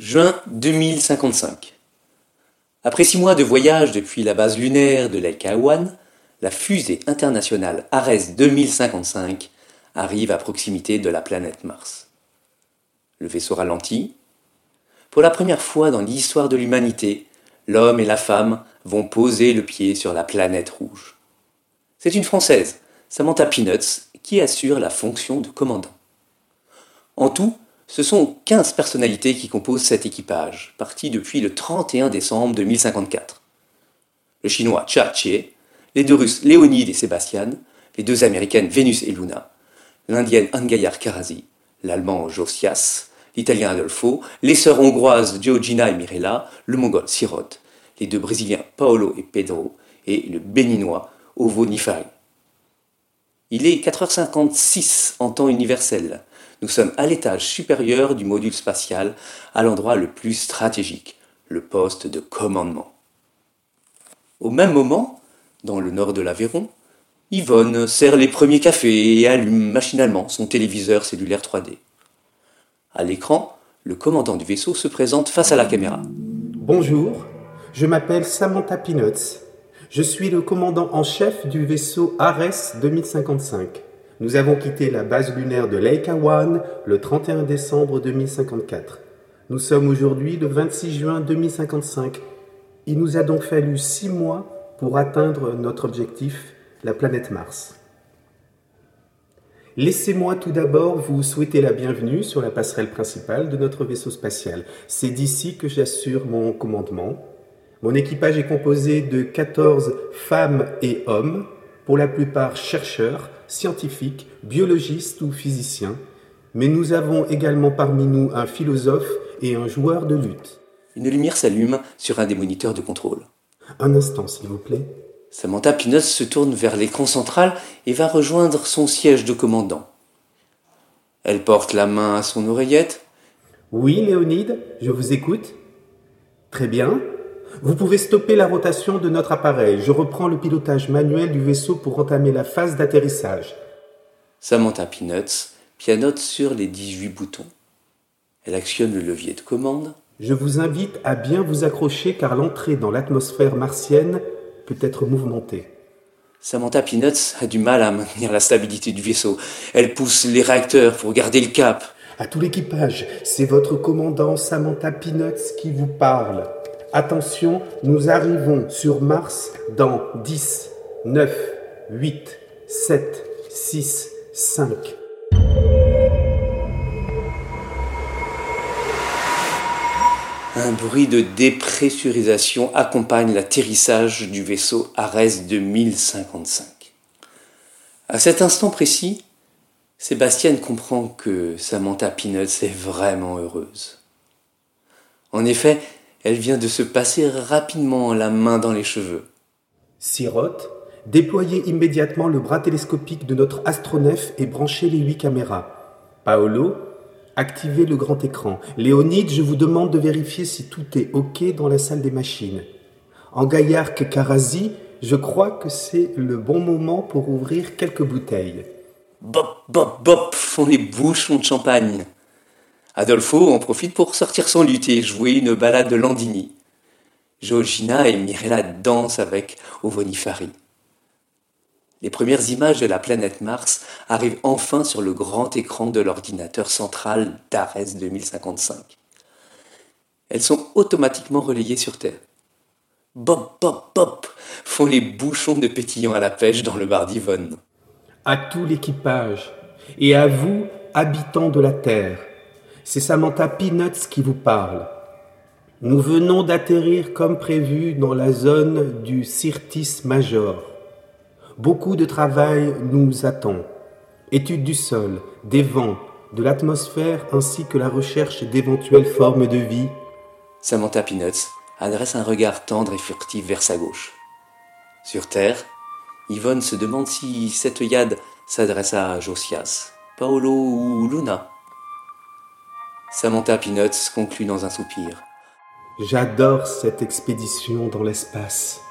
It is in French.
Juin 2055. Après six mois de voyage depuis la base lunaire de l'Elkawan, la fusée internationale Ares 2055 arrive à proximité de la planète Mars. Le vaisseau ralentit. Pour la première fois dans l'histoire de l'humanité, l'homme et la femme vont poser le pied sur la planète rouge. C'est une Française, Samantha Peanuts, qui assure la fonction de commandant. En tout, ce sont 15 personnalités qui composent cet équipage, parti depuis le 31 décembre 2054. Le chinois Cha Chie, les deux Russes Léonide et Sébastien, les deux Américaines Vénus et Luna, l'Indienne Angayar Karazi, l'Allemand Josias, l'Italien Adolfo, les sœurs hongroises Georgina et Mirella, le Mongol Sirot, les deux Brésiliens Paolo et Pedro, et le Béninois Ovo Nifari. Il est 4h56 en temps universel. Nous sommes à l'étage supérieur du module spatial, à l'endroit le plus stratégique, le poste de commandement. Au même moment, dans le nord de l'Aveyron, Yvonne sert les premiers cafés et allume machinalement son téléviseur cellulaire 3D. À l'écran, le commandant du vaisseau se présente face à la caméra. Bonjour, je m'appelle Samantha Peanuts. Je suis le commandant en chef du vaisseau Ares 2055. Nous avons quitté la base lunaire de Leica One le 31 décembre 2054. Nous sommes aujourd'hui le 26 juin 2055. Il nous a donc fallu six mois pour atteindre notre objectif, la planète Mars. Laissez-moi tout d'abord vous souhaiter la bienvenue sur la passerelle principale de notre vaisseau spatial. C'est d'ici que j'assure mon commandement. Mon équipage est composé de 14 femmes et hommes, pour la plupart chercheurs, scientifiques, biologistes ou physiciens, mais nous avons également parmi nous un philosophe et un joueur de lutte. Une lumière s'allume sur un des moniteurs de contrôle. Un instant, s'il vous plaît. Samantha Pinos se tourne vers l'écran central et va rejoindre son siège de commandant. Elle porte la main à son oreillette. Oui, Léonide, je vous écoute. Très bien. Vous pouvez stopper la rotation de notre appareil. Je reprends le pilotage manuel du vaisseau pour entamer la phase d'atterrissage. Samantha Peanuts pianote sur les 18 boutons. Elle actionne le levier de commande. Je vous invite à bien vous accrocher car l'entrée dans l'atmosphère martienne peut être mouvementée. Samantha Peanuts a du mal à maintenir la stabilité du vaisseau. Elle pousse les réacteurs pour garder le cap. À tout l'équipage, c'est votre commandant Samantha Peanuts qui vous parle. Attention, nous arrivons sur Mars dans 10, 9, 8, 7, 6, 5. Un bruit de dépressurisation accompagne l'atterrissage du vaisseau Ares 2055. À cet instant précis, Sébastien comprend que Samantha Peanuts est vraiment heureuse. En effet, elle vient de se passer rapidement la main dans les cheveux. Sirote, déployez immédiatement le bras télescopique de notre astronef et branchez les huit caméras. Paolo, activez le grand écran. Léonide, je vous demande de vérifier si tout est OK dans la salle des machines. En Gaillarque Karazi, je crois que c'est le bon moment pour ouvrir quelques bouteilles. Bop, bop, bop font les bouchons de champagne. Adolfo en profite pour sortir son luth et jouer une balade de Landini. Georgina et Mirella dansent avec Ovonifari. Les premières images de la planète Mars arrivent enfin sur le grand écran de l'ordinateur central d'Ares 2055. Elles sont automatiquement relayées sur Terre. Bop, bop, bop font les bouchons de pétillant à la pêche dans le bar d'Yvonne. À tout l'équipage et à vous, habitants de la Terre, c'est Samantha Peanuts qui vous parle. Nous venons d'atterrir comme prévu dans la zone du Syrtis Major. Beaucoup de travail nous attend. Étude du sol, des vents, de l'atmosphère ainsi que la recherche d'éventuelles formes de vie. Samantha Peanuts adresse un regard tendre et furtif vers sa gauche. Sur Terre, Yvonne se demande si cette yad s'adresse à Josias, Paolo ou Luna. Samantha Peanuts conclut dans un soupir. J'adore cette expédition dans l'espace.